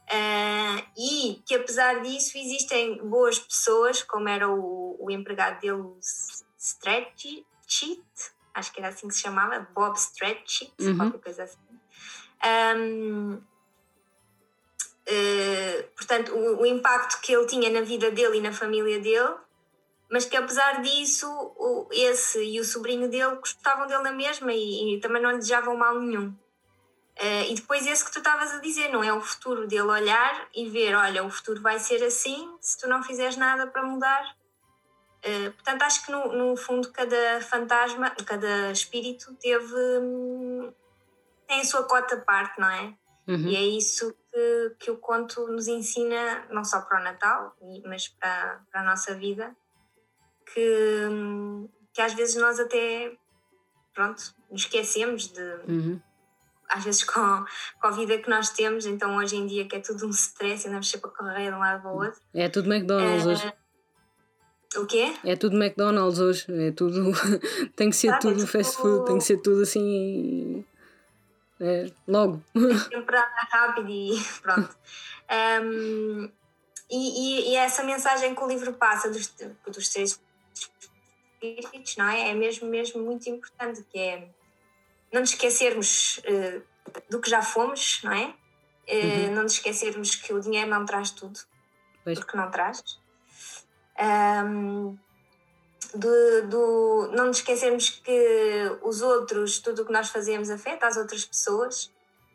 Uh, e que apesar disso existem boas pessoas, como era o, o empregado dele, o Stretch, Cheat, acho que era assim que se chamava, Bob Stretch, uhum. qualquer coisa assim. Um, uh, eh, portanto, o, o, impacto que ele tinha na vida dele e na família dele, mas que apesar disso, o, esse e o sobrinho dele gostavam dele na mesma e, e também não lhe desejavam mal nenhum. Uh, e depois esse que tu estavas a dizer, não é o futuro dele olhar e ver, olha, o futuro vai ser assim, se tu não fizeres nada para mudar, eh, portanto, acho que no, no, fundo cada fantasma, cada espírito teve. Hum, tem a sua cota parte, não é? Uhum. E é isso que, que o conto nos ensina, não só para o Natal, mas para, para a nossa vida, que, que às vezes nós até, pronto, nos esquecemos de. Uhum. Às vezes com, com a vida que nós temos, então hoje em dia que é tudo um stress, andamos sempre a correr de um lado para o outro. É tudo McDonald's uh, hoje. O quê? É tudo McDonald's hoje. É tudo. tem que ser ah, tudo fast food, tem que ser tudo assim. É, logo. Temperado rápido e pronto. Um, e, e, e, essa mensagem que o livro passa dos, dos três espíritos, não é? É mesmo, mesmo muito importante, que é não nos esquecermos uh, do que já fomos, não é? Uh, uhum. Não nos esquecermos que o dinheiro não traz tudo, pois. porque não traz um, do, do, não nos esquecermos que os outros, tudo o que nós fazemos afeta as outras pessoas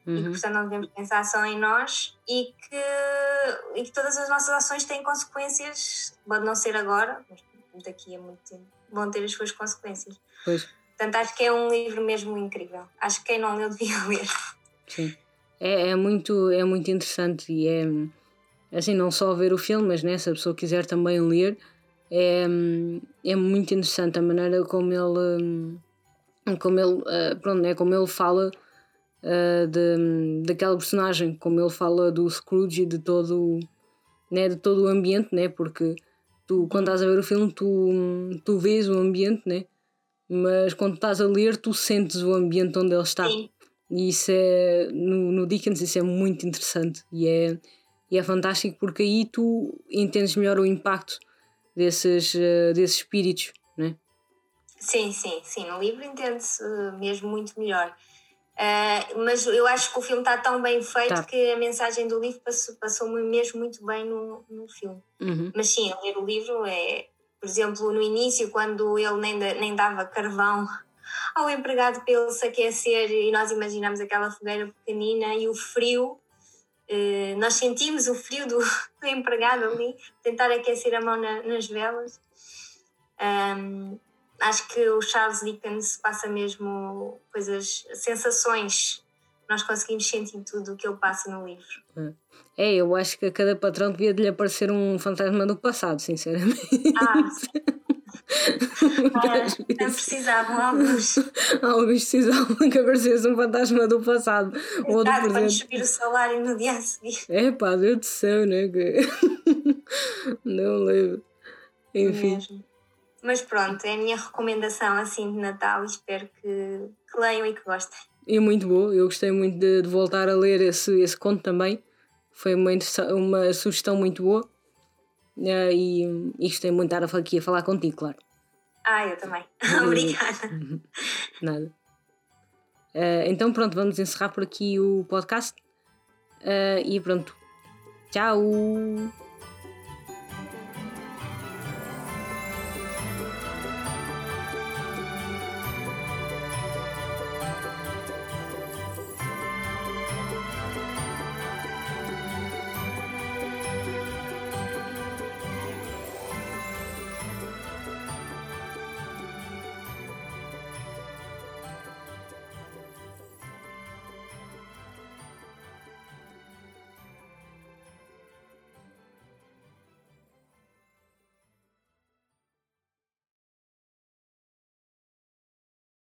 uhum. e que, portanto, não devemos pensar só em nós e que, e que todas as nossas ações têm consequências, pode não ser agora, mas daqui a muito tempo, vão ter as suas consequências. Pois. Portanto, acho que é um livro mesmo incrível. Acho que quem não leu devia ler. Sim. É, é, muito, é muito interessante e é assim, não só ver o filme, mas né, se a pessoa quiser também ler, é, é muito interessante a maneira como ele, como ele, eh, pronto, né, como ele fala uh, de, daquela personagem, como ele fala do Scrooge e de todo, né, de todo o ambiente, né, porque tu, quando estás a ver o filme, tu, tu vês o ambiente, né, mas quando estás a ler, tu sentes o ambiente onde ele está. Sim. E isso é, no, no Dickens, isso é muito interessante e é e é fantástico porque aí tu entendes melhor o impacto desses, uh, desses espíritos, não é? Sim, sim, sim. No livro entende-se mesmo muito melhor. Uh, mas eu acho que o filme está tão bem feito tá. que a mensagem do livro passou, passou mesmo muito bem no, no filme. Uhum. Mas sim, ler o livro é, por exemplo, no início, quando ele nem, nem dava carvão ao empregado para ele se aquecer e nós imaginamos aquela fogueira pequenina e o frio. Uh, nós sentimos o frio do, do empregado ali, tentar aquecer a mão na, nas velas. Um, acho que o Charles Dickens passa mesmo coisas, sensações. Nós conseguimos sentir tudo o que ele passa no livro. É, eu acho que a cada patrão devia lhe aparecer um fantasma do passado, sinceramente. Ah, não precisavam alguns. alguns precisavam que aparecesse um fantasma do passado. Exato, ou do presente. para subir o salário no dia a seguir. É pá, Deus do céu, né? não lembro. Enfim. Mesmo. Mas pronto, é a minha recomendação assim de Natal. Espero que, que leiam e que gostem. É muito boa, eu gostei muito de, de, voltar a ler esse, esse conto também. Foi uma, uma sugestão muito boa. Uh, e, e gostei muito de estar aqui a falar contigo, claro. Ah, eu também. Obrigada. Nada. Uh, então pronto, vamos encerrar por aqui o podcast. Uh, e pronto. Tchau!